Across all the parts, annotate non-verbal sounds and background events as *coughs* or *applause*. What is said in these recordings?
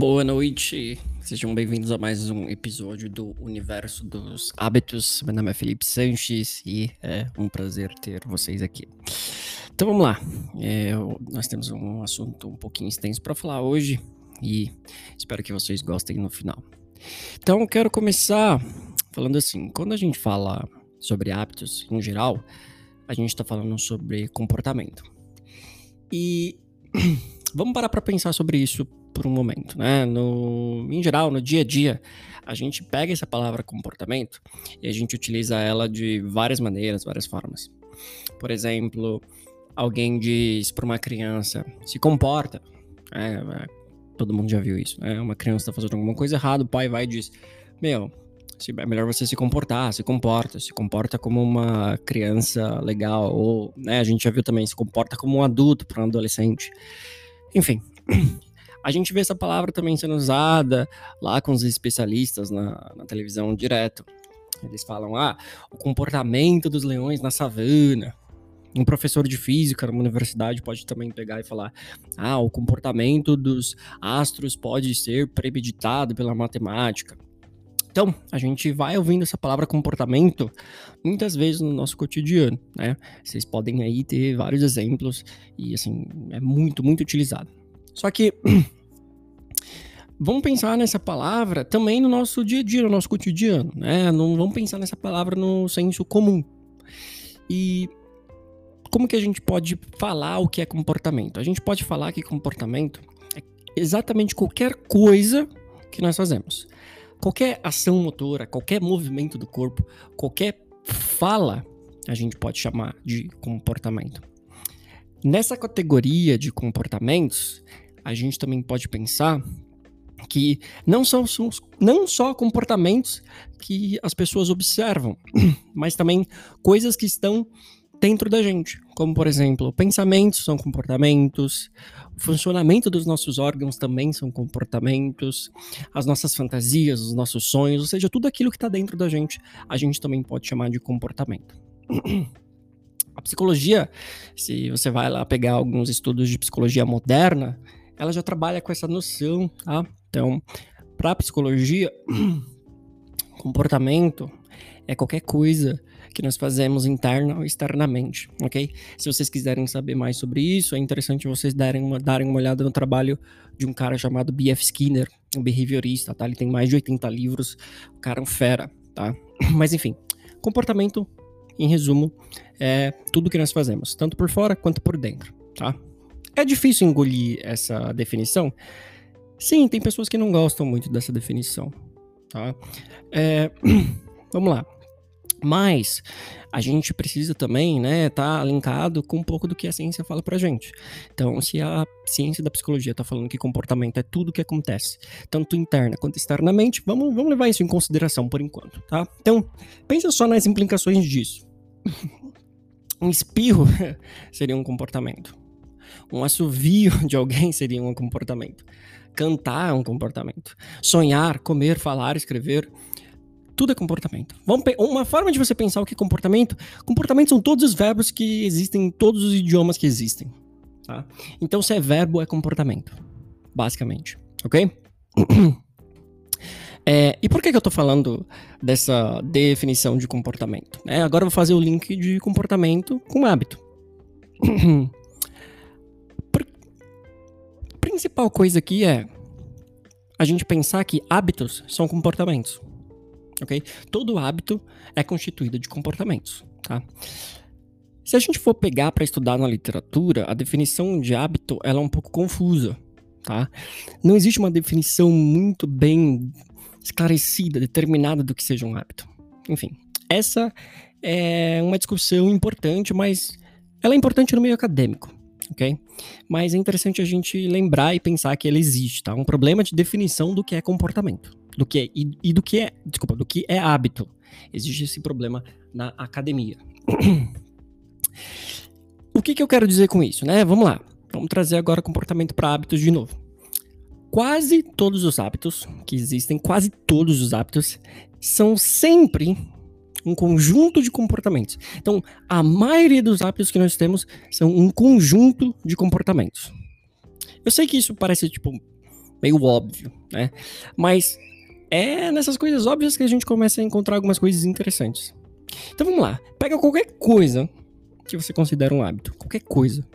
Boa noite, sejam bem-vindos a mais um episódio do Universo dos Hábitos. Meu nome é Felipe Sanches e é um prazer ter vocês aqui. Então vamos lá, é, nós temos um assunto um pouquinho extenso para falar hoje e espero que vocês gostem no final. Então quero começar falando assim: quando a gente fala sobre hábitos em geral, a gente está falando sobre comportamento. E *clears throat* vamos parar para pensar sobre isso por um momento, né? No, em geral, no dia a dia, a gente pega essa palavra comportamento e a gente utiliza ela de várias maneiras, várias formas. Por exemplo, alguém diz para uma criança se comporta. É, é, todo mundo já viu isso, né? Uma criança está fazendo alguma coisa errada, o pai vai e diz: Meu, é melhor você se comportar, se comporta, se comporta como uma criança legal, ou, né, a gente já viu também, se comporta como um adulto para um adolescente. Enfim, a gente vê essa palavra também sendo usada lá com os especialistas na, na televisão direto. Eles falam, ah, o comportamento dos leões na savana. Um professor de física numa universidade pode também pegar e falar: ah, o comportamento dos astros pode ser premeditado pela matemática. Então, a gente vai ouvindo essa palavra comportamento muitas vezes no nosso cotidiano, né? Vocês podem aí ter vários exemplos e, assim, é muito, muito utilizado. Só que *clears throat* vamos pensar nessa palavra também no nosso dia a dia, no nosso cotidiano, né? Não vamos pensar nessa palavra no senso comum. E como que a gente pode falar o que é comportamento? A gente pode falar que comportamento é exatamente qualquer coisa que nós fazemos. Qualquer ação motora, qualquer movimento do corpo, qualquer fala, a gente pode chamar de comportamento. Nessa categoria de comportamentos, a gente também pode pensar que não são, são, não só comportamentos que as pessoas observam, *clears throat* mas também coisas que estão dentro da gente, como por exemplo, pensamentos são comportamentos, o funcionamento dos nossos órgãos também são comportamentos, as nossas fantasias, os nossos sonhos, ou seja, tudo aquilo que está dentro da gente, a gente também pode chamar de comportamento. *clears throat* A psicologia, se você vai lá pegar alguns estudos de psicologia moderna, ela já trabalha com essa noção, tá? Então, para psicologia, *clears throat* comportamento é qualquer coisa que nós fazemos interna ou externamente, ok? Se vocês quiserem saber mais sobre isso, é interessante vocês darem uma, darem uma olhada no trabalho de um cara chamado B.F. Skinner, um behaviorista, tá? Ele tem mais de 80 livros, o cara é um fera, tá? *clears throat* Mas enfim, comportamento, em resumo, é tudo que nós fazemos, tanto por fora quanto por dentro, tá? É difícil engolir essa definição? Sim, tem pessoas que não gostam muito dessa definição, tá? É, *clears throat* vamos lá. Mas a gente precisa também, né, tá linkado com um pouco do que a ciência fala pra gente. Então, se a ciência da psicologia tá falando que comportamento é tudo que acontece, tanto interna quanto externamente, vamos, vamos levar isso em consideração por enquanto, tá? Então, pensa só nas implicações disso. *laughs* Um espirro *laughs* seria um comportamento. Um assovio *laughs* de alguém seria um comportamento. Cantar é um comportamento. Sonhar, comer, falar, escrever tudo é comportamento. Vamos uma forma de você pensar o que é comportamento, comportamento são todos os verbos que existem em todos os idiomas que existem. Tá? Então, se é verbo, é comportamento. Basicamente. Ok? *clears throat* É, e por que, que eu estou falando dessa definição de comportamento? É, agora eu vou fazer o link de comportamento com hábito. *clears throat* principal coisa aqui é a gente pensar que hábitos são comportamentos ok? Todo hábito é constituído de comportamentos, tá? Se a gente for pegar para estudar na literatura, a definição de hábito ela é um pouco confusa, tá? Não existe uma definição muito bem esclarecida, determinada do que seja um hábito. Enfim, essa é uma discussão importante, mas ela é importante no meio acadêmico, ok? Mas é interessante a gente lembrar e pensar que ela existe, tá? Um problema de definição do que é comportamento do que é, e, e do que é, desculpa, do que é hábito. Existe esse problema na academia. *clears throat* o que, que eu quero dizer com isso, né? Vamos lá. Vamos trazer agora comportamento para hábitos de novo. Quase todos os hábitos que existem, quase todos os hábitos, são sempre um conjunto de comportamentos. Então, a maioria dos hábitos que nós temos são um conjunto de comportamentos. Eu sei que isso parece tipo meio óbvio, né? Mas é nessas coisas óbvias que a gente começa a encontrar algumas coisas interessantes. Então vamos lá, pega qualquer coisa que você considera um hábito, qualquer coisa.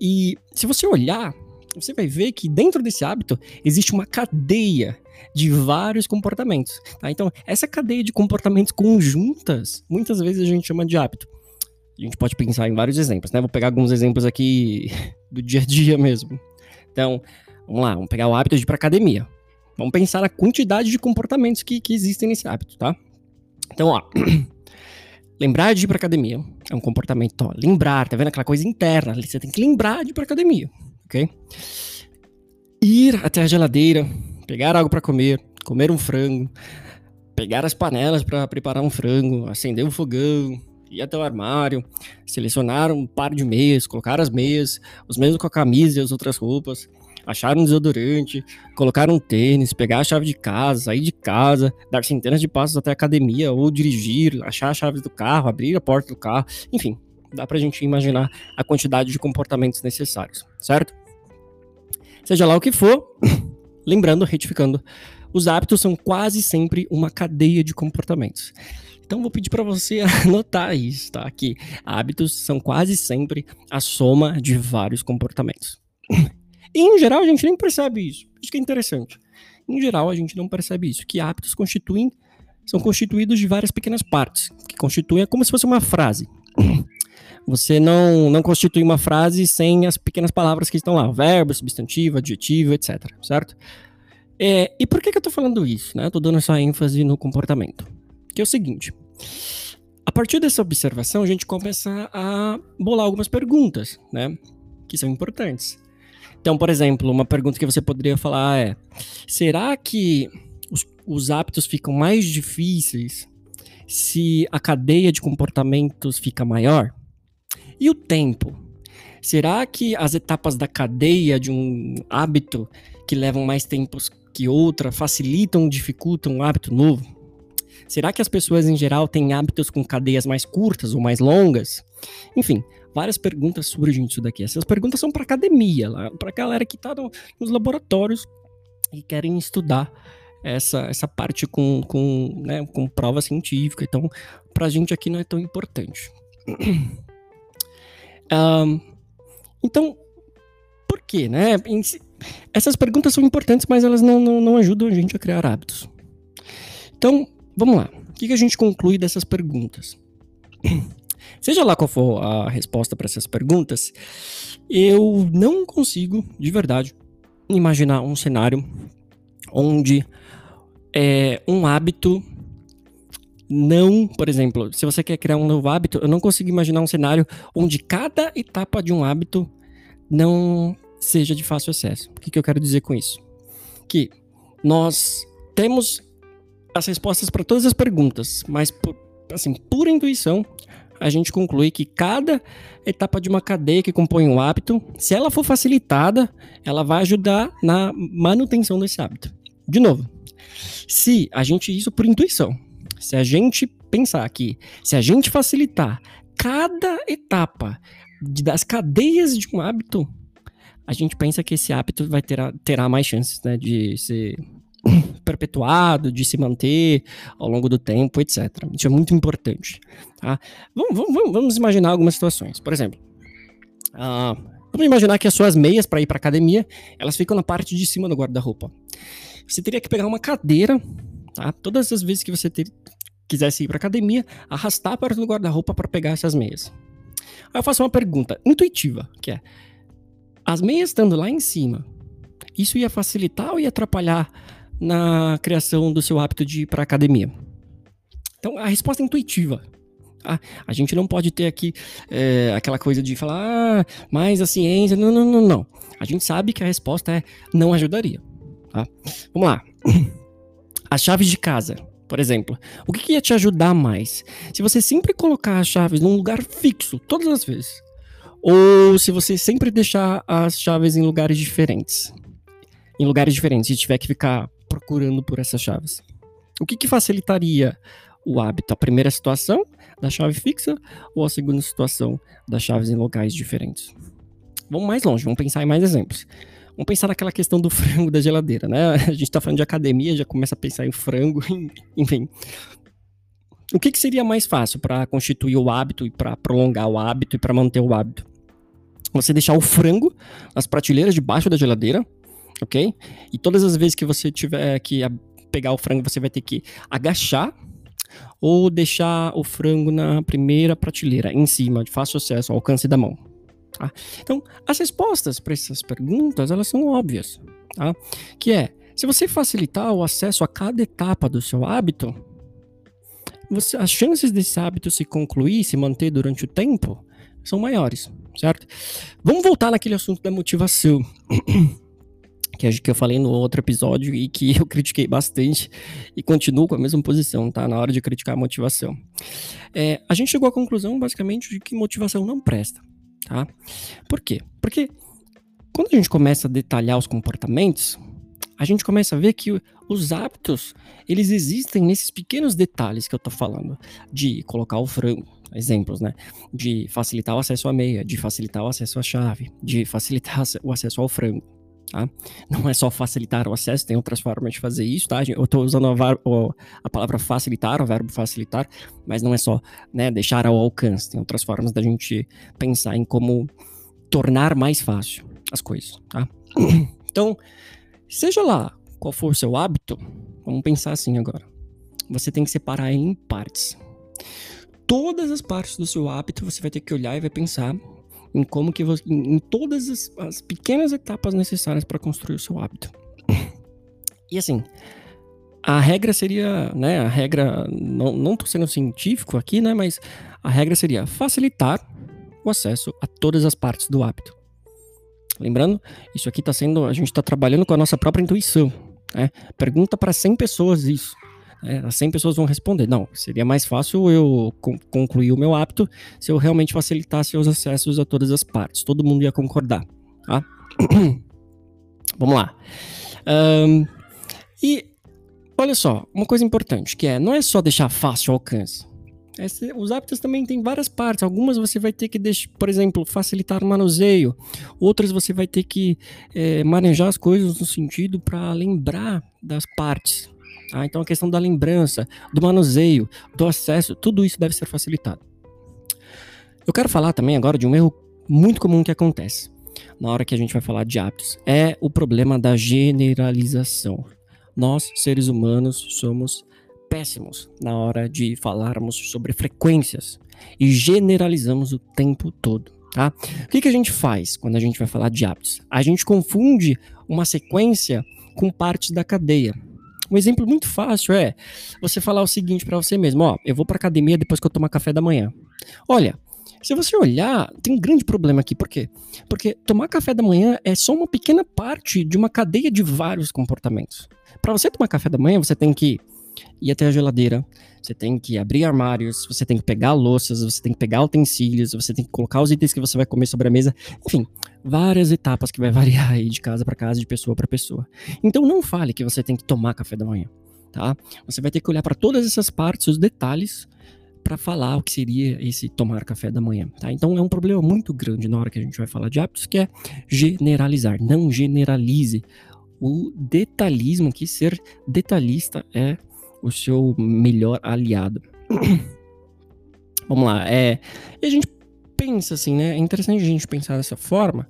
E se você olhar, você vai ver que dentro desse hábito existe uma cadeia de vários comportamentos. Tá? Então, essa cadeia de comportamentos conjuntas, muitas vezes a gente chama de hábito. A gente pode pensar em vários exemplos, né? Vou pegar alguns exemplos aqui *laughs* do dia a dia mesmo. Então, vamos lá, vamos pegar o hábito de ir para academia. Vamos pensar na quantidade de comportamentos que, que existem nesse hábito, tá? Então, ó, *clears throat* lembrar de ir para academia é um comportamento, ó, lembrar, tá vendo aquela coisa interna, você tem que lembrar de ir para academia, ok? Ir até a geladeira, pegar algo para comer, comer um frango, pegar as panelas para preparar um frango, acender um fogão, ir até o armário, selecionar um par de meias, colocar as meias, os mesmos com a camisa e as outras roupas, achar um desodorante, colocar um tênis, pegar a chave de casa, sair de casa, dar centenas de passos até a academia ou dirigir, achar a chave do carro, abrir a porta do carro, enfim, dá pra gente imaginar a quantidade de comportamentos necessários, certo? Seja lá o que for, lembrando, retificando, os hábitos são quase sempre uma cadeia de comportamentos. Então vou pedir para você *laughs* anotar isso, tá? Que hábitos são quase sempre a soma de vários comportamentos. E, em geral a gente nem percebe isso. Isso que é interessante. Em geral a gente não percebe isso, que hábitos constituem são constituídos de várias pequenas partes, que constituem é como se fosse uma frase. Você não, não constitui uma frase sem as pequenas palavras que estão lá, verbo, substantivo, adjetivo, etc, certo? É, e por que, que eu tô falando isso, né? Eu tô dando essa ênfase no comportamento que é o seguinte. A partir dessa observação, a gente começa a bolar algumas perguntas, né? Que são importantes. Então, por exemplo, uma pergunta que você poderia falar é: será que os, os hábitos ficam mais difíceis se a cadeia de comportamentos fica maior? E o tempo? Será que as etapas da cadeia de um hábito que levam mais tempo que outra facilitam ou dificultam um hábito novo? Será que as pessoas em geral têm hábitos com cadeias mais curtas ou mais longas? Enfim, várias perguntas surgem disso daqui. Essas perguntas são para academia, para a galera que está no, nos laboratórios e querem estudar essa, essa parte com, com, né, com prova científica. Então, para a gente aqui não é tão importante. *clears throat* um, então, por quê, né? Essas perguntas são importantes, mas elas não, não, não ajudam a gente a criar hábitos. Então, vamos lá. O que, a gente conclui dessas perguntas? *clears throat* Seja lá qual for a resposta para essas perguntas, eu não consigo, de verdade, imaginar um cenário onde é, um hábito não, por exemplo, se você quer criar um novo hábito, eu não consigo imaginar um cenário onde cada etapa de um hábito não seja de fácil acesso. O que, que eu quero dizer com isso? Que nós temos as respostas para todas as perguntas, mas por, assim, por intuição, a gente conclui que cada etapa de uma cadeia que compõe um hábito, se ela for facilitada, ela vai ajudar na manutenção desse hábito. De novo, se a gente isso por intuição, se a gente pensar que se a gente facilitar cada etapa das cadeias de um hábito, a gente pensa que esse hábito vai ter terá mais chances né, de ser *laughs* perpetuado, de se manter ao longo do tempo, etc. Isso é muito importante. Tá? Vamos, vamos, vamos imaginar algumas situações. Por exemplo, uh, vamos imaginar que as suas meias para ir para academia, elas ficam na parte de cima do guarda-roupa. Você teria que pegar uma cadeira, tá? Todas as vezes que você ter, quisesse ir para academia, arrastar para o guarda-roupa para pegar essas meias. Aí eu faço uma pergunta intuitiva, que é: as meias estando lá em cima, isso ia facilitar ou ia atrapalhar na criação do seu hábito de ir para academia? Então, a resposta é intuitiva. Tá? A gente não pode ter aqui é, aquela coisa de falar, ah, mas a ciência. Não, não, não, não. A gente sabe que a resposta é não ajudaria. Tá? Vamos lá. As chaves de casa, por exemplo. O que, que ia te ajudar mais? Se você sempre colocar as chaves num lugar fixo, todas as vezes. Ou se você sempre deixar as chaves em lugares diferentes. Em lugares diferentes, e tiver que ficar procurando por essas chaves. O que, que facilitaria o hábito? A primeira situação da chave fixa ou a segunda situação das chaves em locais diferentes? Vamos mais longe, vamos pensar em mais exemplos. Vamos pensar naquela questão do frango da geladeira, né? *laughs* A gente tá falando de academia, já começa a pensar em frango, *laughs* enfim. O que, que seria mais fácil para constituir o hábito e para prolongar o hábito e para manter o hábito? Você deixar o frango nas prateleiras debaixo da geladeira, ok? E todas as vezes que você tiver que pegar o frango, você vai ter que agachar ou deixar o frango na primeira prateleira, em cima, de fácil acesso, ao alcance da mão. Tá? Então, as respostas para essas perguntas, elas são óbvias, tá? Que é, se você facilitar o acesso a cada etapa do seu hábito, você, as chances desse hábito se concluir, se manter durante o tempo, são maiores, certo? Vamos voltar naquele assunto da motivação. *clears throat* que, que eu falei no outro episódio e que eu critiquei bastante e continuo com a mesma posição, tá? Na hora de criticar a motivação. É, a gente chegou à conclusão, basicamente, de que motivação não presta, tá? Por quê? Porque quando a gente começa a detalhar os comportamentos, a gente começa a ver que os hábitos, eles existem nesses pequenos detalhes que eu tô falando, de colocar o frango, exemplos, né? De facilitar o acesso à meia, de facilitar o acesso à chave, de facilitar o acesso ao frango. Tá? Não é só facilitar o acesso, tem outras formas de fazer isso, tá? Eu estou usando a, a, palavra facilitar, o verbo facilitar, mas não é só né, deixar ao alcance, tem outras formas da gente pensar em como tornar mais fácil as coisas, tá? *clears throat* Então, seja lá qual for o seu hábito, vamos pensar assim agora. Você tem que separar em partes. Todas as partes do seu hábito você vai ter que olhar e vai pensar em como que você, em, em todas as, as, pequenas etapas necessárias para construir o seu hábito. E assim, a regra seria, né, a regra, não, não tô sendo científico aqui, né, mas a regra seria facilitar o acesso a todas as partes do hábito. Lembrando, isso aqui está sendo, a gente está trabalhando com a nossa própria intuição, né? Pergunta para 100 pessoas isso. É, as 100 pessoas vão responder. Não, seria mais fácil eu concluir o meu hábito se eu realmente facilitasse os acessos a todas as partes. Todo mundo ia concordar. Tá? *clears throat* Vamos lá. Um, e olha só, uma coisa importante que é, não é só deixar fácil o alcance. Esse, os hábitos também têm várias partes. Algumas você vai ter que, deixar, por exemplo, facilitar o manuseio. Outras você vai ter que é, manejar as coisas no sentido para lembrar das partes. Ah, então a questão da lembrança, do manuseio, do acesso, tudo isso deve ser facilitado. Eu quero falar também agora de um erro muito comum que acontece na hora que a gente vai falar de hábitos. É o problema da generalização. Nós, seres humanos, somos péssimos na hora de falarmos sobre frequências e generalizamos o tempo todo. Tá? O que, que a gente faz quando a gente vai falar de hábitos? A gente confunde uma sequência com partes da cadeia. Um exemplo muito fácil é você falar o seguinte para você mesmo: ó, eu vou para academia depois que eu tomar café da manhã. Olha, se você olhar, tem um grande problema aqui. Por quê? Porque tomar café da manhã é só uma pequena parte de uma cadeia de vários comportamentos. Para você tomar café da manhã, você tem que ir até a geladeira, você tem que abrir armários, você tem que pegar louças, você tem que pegar utensílios, você tem que colocar os itens que você vai comer sobre a mesa. Enfim, várias etapas que vai *laughs* variar aí de casa para casa, de pessoa para pessoa. Então não fale que você tem que tomar café da manhã, tá? Você vai ter que olhar para todas essas partes, os detalhes para falar o que seria esse tomar café da manhã, tá? Então é um problema muito grande na hora que a gente vai falar de hábitos, que é generalizar. Não generalize. O detalhismo, que ser detalhista é o seu melhor aliado. *coughs* Vamos lá, é, e a gente pensa assim, né? É interessante a gente pensar dessa forma,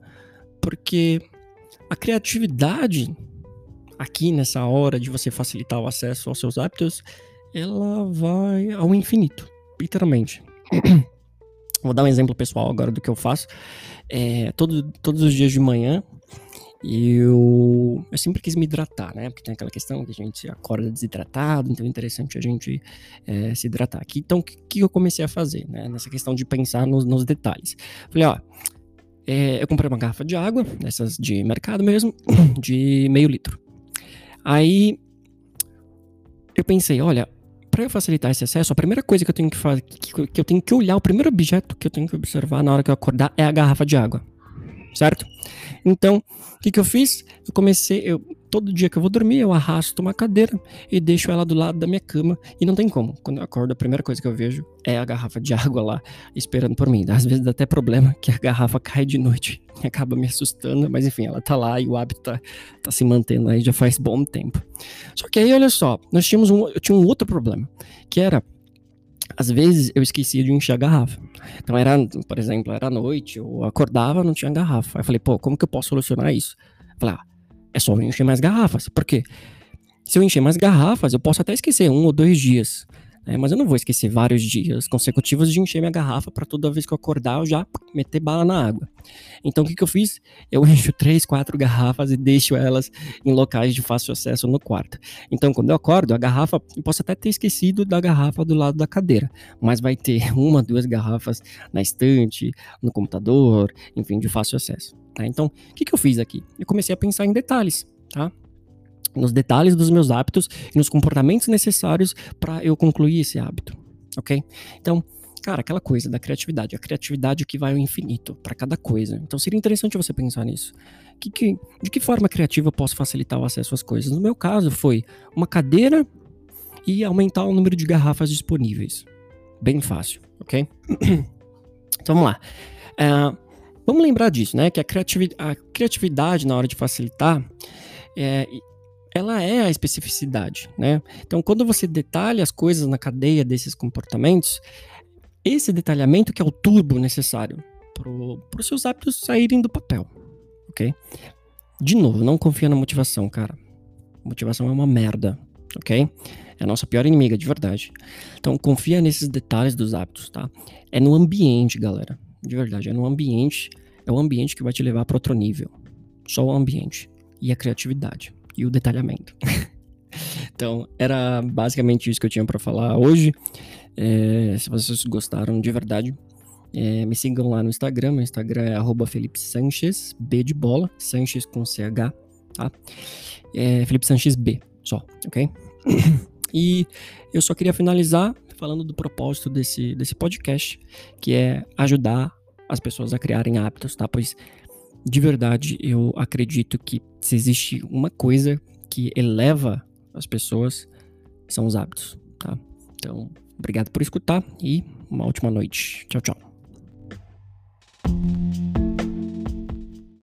porque a criatividade aqui nessa hora de você facilitar o acesso aos seus hábitos, ela vai ao infinito, literalmente. *coughs* Vou dar um exemplo pessoal agora do que eu faço. É, todo, todos os dias de manhã eu, eu sempre quis me hidratar, né? Porque tem aquela questão que a gente acorda desidratado, então é interessante a gente é, se hidratar. Aqui, então, o que, que, eu comecei a fazer, né? Nessa questão de pensar nos, nos detalhes. Falei, ó, é, eu comprei uma garrafa de água, dessas de mercado mesmo, *coughs* de meio litro. Aí eu pensei, olha, para eu facilitar esse acesso, a primeira coisa que eu tenho que fazer, que, que eu tenho que olhar, o primeiro objeto que eu tenho que observar na hora que eu acordar é a garrafa de água certo? Então, o que, que eu fiz? Eu comecei, eu, todo dia que eu vou dormir, eu arrasto uma cadeira e deixo ela do lado da minha cama. E não tem como. Quando eu acordo, a primeira coisa que eu vejo é a garrafa de *laughs* água lá, esperando por mim. Às vezes dá até problema que a garrafa cai de noite *laughs* e acaba me assustando, mas enfim, ela tá lá e o hábito tá, tá se mantendo aí já faz bom tempo. Só que aí, olha só, nós tínhamos um, eu tinha um outro problema, que era às vezes eu esquecia de encher a garrafa. Então era, por exemplo, era noite, eu acordava, não tinha garrafa. Aí eu falei, pô, como que eu posso solucionar isso? Eu falei, ah, é só eu encher mais garrafas. Por quê? Se eu encher mais garrafas, eu posso até esquecer um ou dois dias. É, mas eu não vou esquecer vários dias consecutivos de encher minha garrafa para toda vez que eu acordar eu já meter bala na água. Então o que, que eu fiz? Eu *laughs* encho três, quatro garrafas e deixo elas em locais de fácil acesso no quarto. Então quando eu acordo, a garrafa, eu posso até ter esquecido da garrafa do lado da cadeira, mas vai ter *laughs* uma, duas garrafas na estante, no computador, enfim, de fácil acesso. Tá? Então o que, que eu fiz aqui? Eu comecei a pensar em detalhes. Tá? Nos detalhes dos meus hábitos e nos comportamentos necessários para eu concluir esse hábito, ok? Então, cara, aquela coisa da criatividade, a criatividade que vai ao infinito para cada coisa. Então, seria interessante você pensar nisso. Que, que, de que forma criativa eu posso facilitar o acesso às coisas? No meu caso, foi uma cadeira e aumentar o número de garrafas disponíveis. Bem fácil, ok? *clears throat* então, vamos lá. Uh, vamos lembrar disso, né? Que a, criatividade, a criatividade na hora de facilitar é, ela é a especificidade, né? Então, quando você detalha as coisas na cadeia desses comportamentos, esse detalhamento que é o turbo necessário para os seus hábitos saírem do papel, ok? De novo, não confia na motivação, cara. Motivação é uma merda, ok? É a nossa pior inimiga, de verdade. Então, confia nesses detalhes dos hábitos, tá? É no ambiente, galera. De verdade, é no ambiente. É o ambiente que vai te levar para outro nível. Só o ambiente e a criatividade e o detalhamento. *laughs* então, era basicamente isso que eu tinha para falar hoje. É, se vocês gostaram de verdade, é, me sigam lá no Instagram. Meu Instagram é Felipe Sanches, B de bola, Sanches com CH, tá? É, Felipe Sanches B, só, ok? *coughs* e eu só queria finalizar falando do propósito desse, desse podcast, que é ajudar as pessoas a criarem hábitos, tá? Pois de verdade, eu acredito que se existe uma coisa que eleva as pessoas, são os hábitos, tá? Então, obrigado por escutar e uma ótima noite. Tchau, tchau.